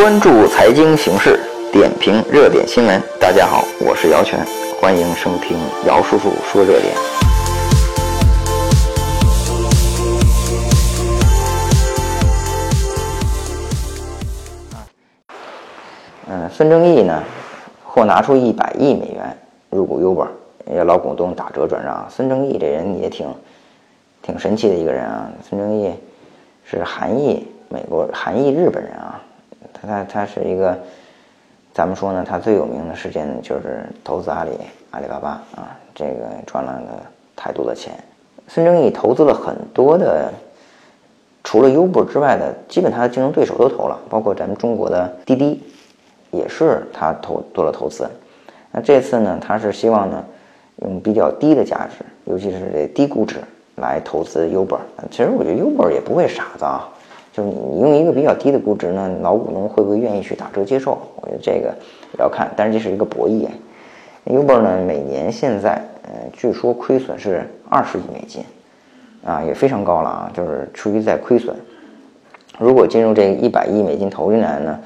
关注财经形势，点评热点新闻。大家好，我是姚泉，欢迎收听姚叔叔说热点。嗯，孙正义呢，或拿出一百亿美元入股 Uber，老股东打折转让。孙正义这人也挺挺神奇的一个人啊。孙正义是韩裔美国韩裔日本人啊，他他是一个，咱们说呢，他最有名的事件就是投资阿里阿里巴巴啊，这个赚了太多的钱。孙正义投资了很多的，除了 Uber 之外的，基本他的竞争对手都投了，包括咱们中国的滴滴。也是他投做了投资，那这次呢，他是希望呢，用比较低的价值，尤其是这低估值来投资 Uber。其实我觉得 Uber 也不会傻子啊，就是你用一个比较低的估值呢，老股东会不会愿意去打折接受？我觉得这个也要看，但是这是一个博弈。Uber 呢，每年现在呃，据说亏损是二十亿美金，啊，也非常高了啊，就是处于在亏损。如果进入这一百亿美金投进来呢？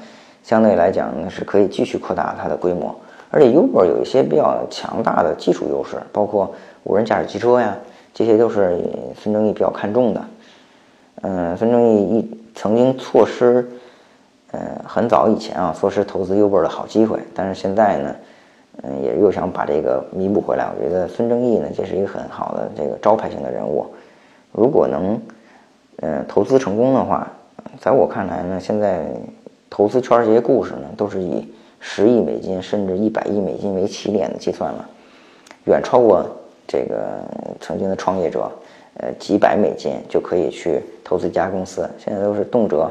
相对来讲呢，是可以继续扩大它的规模，而且 Uber 有一些比较强大的技术优势，包括无人驾驶汽车呀，这些都是孙正义比较看重的。嗯，孙正义一曾经错失，嗯，很早以前啊，错失投资 Uber 的好机会，但是现在呢，嗯，也又想把这个弥补回来。我觉得孙正义呢，这是一个很好的这个招牌性的人物，如果能，嗯，投资成功的话，在我看来呢，现在。投资圈这些故事呢，都是以十亿美金甚至一百亿美金为起点的计算了，远超过这个曾经的创业者，呃，几百美金就可以去投资一家公司。现在都是动辄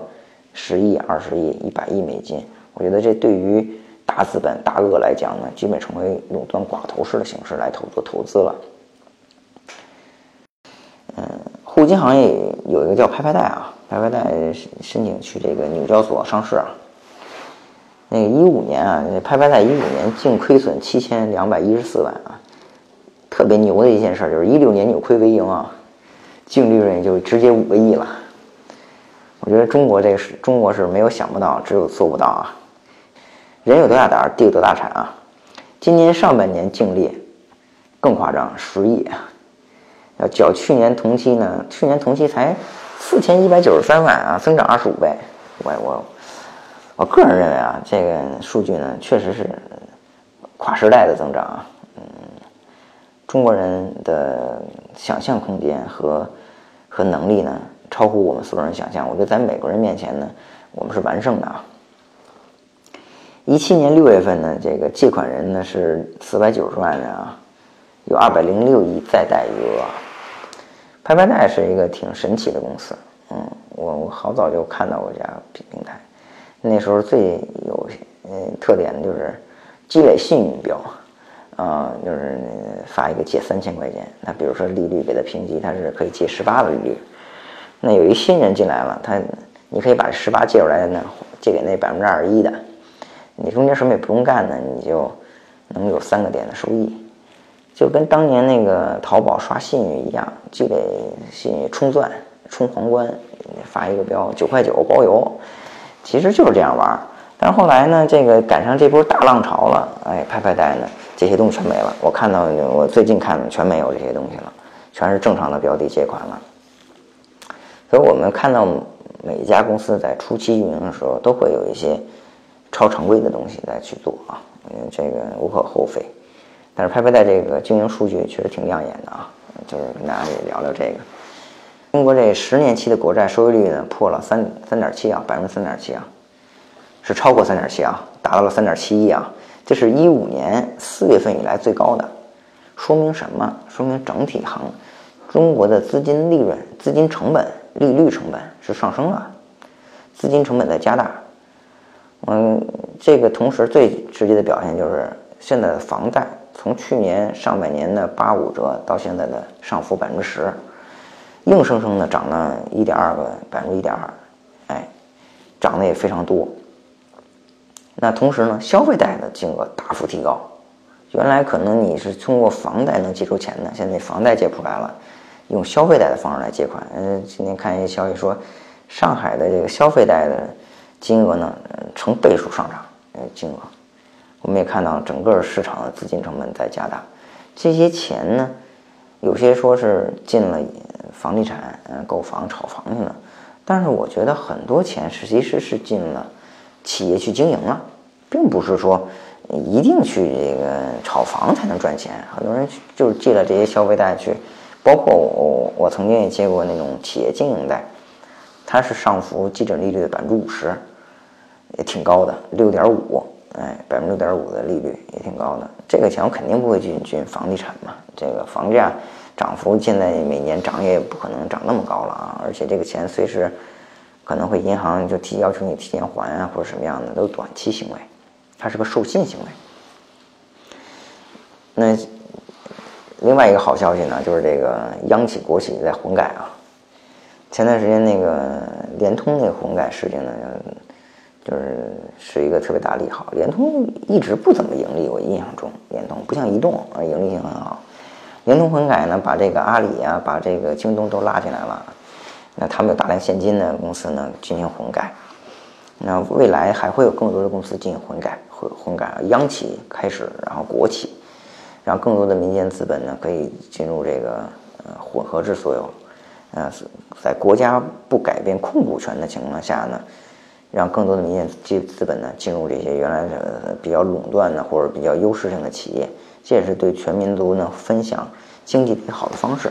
十亿、二十亿、一百亿美金。我觉得这对于大资本、大鳄来讲呢，基本成为垄断寡头式的形式来投做投资了。嗯，互金行业有一个叫拍拍贷啊。拍拍贷申请去这个纽交所上市啊。那个一五年啊，拍拍贷一五年净亏损七千两百一十四万啊，特别牛的一件事就是一六年扭亏为盈啊，净利润就直接五个亿了。我觉得中国这个是中国是没有想不到，只有做不到啊。人有多大胆，地有多大产啊。今年上半年净利更夸张，十亿，要较去年同期呢，去年同期才。四千一百九十三万啊，增长二十五倍。我我我个人认为啊，这个数据呢，确实是跨时代的增长啊。嗯，中国人的想象空间和和能力呢，超乎我们所有人想象。我觉得在美国人面前呢，我们是完胜的啊。一七年六月份呢，这个借款人呢是四百九十万人啊，有二百零六亿再贷余额。拍拍贷是一个挺神奇的公司，嗯，我我好早就看到过这家平台，那时候最有嗯特点的就是积累信用标，啊，就是发一个借三千块钱，那比如说利率给他评级，他是可以借十八的利率，那有一新人进来了，他你可以把这十八借出来呢，借给那百分之二十一的，你中间什么也不用干呢，你就能有三个点的收益。就跟当年那个淘宝刷信誉一样，积累信誉充钻、充皇冠，发一个标九块九包邮，其实就是这样玩。但是后来呢，这个赶上这波大浪潮了，哎，拍拍贷呢，这些东西全没了。我看到我最近看的全没有这些东西了，全是正常的标的借款了。所以我们看到每一家公司在初期运营的时候，都会有一些超常规的东西在去做啊，嗯，这个无可厚非。但是拍拍贷这个经营数据确实挺亮眼的啊，就是跟大家也聊聊这个。中国这十年期的国债收益率呢破了三三点七啊，百分之三点七啊，超过三点七啊，达到了三点七一啊，这是一五年四月份以来最高的，说明什么？说明整体行中国的资金利润、资金成本、利率成本是上升了，资金成本在加大。嗯，这个同时最直接的表现就是现在的房贷。从去年上半年的八五折到现在的上浮百分之十，硬生生的涨了一点二个百分之一点二，哎，涨得也非常多。那同时呢，消费贷的金额大幅提高，原来可能你是通过房贷能借出钱的，现在房贷借不出来了，用消费贷的方式来借款。嗯，今天看一些消息说，上海的这个消费贷的金额呢，成倍数上涨，呃，金额。我们也看到整个市场的资金成本在加大，这些钱呢，有些说是进了房地产，嗯，购房、炒房去了，但是我觉得很多钱其实是进了企业去经营了，并不是说一定去这个炒房才能赚钱。很多人就是借了这些消费贷去，包括我，我曾经也借过那种企业经营贷，它是上浮基准利率的百分之五十，也挺高的，六点五。哎，百分之六点五的利率也挺高的，这个钱我肯定不会去进房地产嘛。这个房价涨幅现在每年涨也不可能涨那么高了啊，而且这个钱随时可能会银行就提要求你提前还啊，或者什么样的，都是短期行为，它是个授信行为。那另外一个好消息呢，就是这个央企国企在混改啊。前段时间那个联通那个混改事情呢。就是是一个特别大利好，联通一直不怎么盈利，我印象中联通不像移动啊，盈利性很好。联通混改呢，把这个阿里啊，把这个京东都拉进来了，那他们有大量现金的公司呢进行混改，那未来还会有更多的公司进行混改，混混改，央企开始，然后国企，让更多的民间资本呢可以进入这个呃混合制所有，呃，在国家不改变控股权的情况下呢。让更多的民间资资本呢进入这些原来的比较垄断的或者比较优势性的企业，这也是对全民族呢分享经济的好的方式。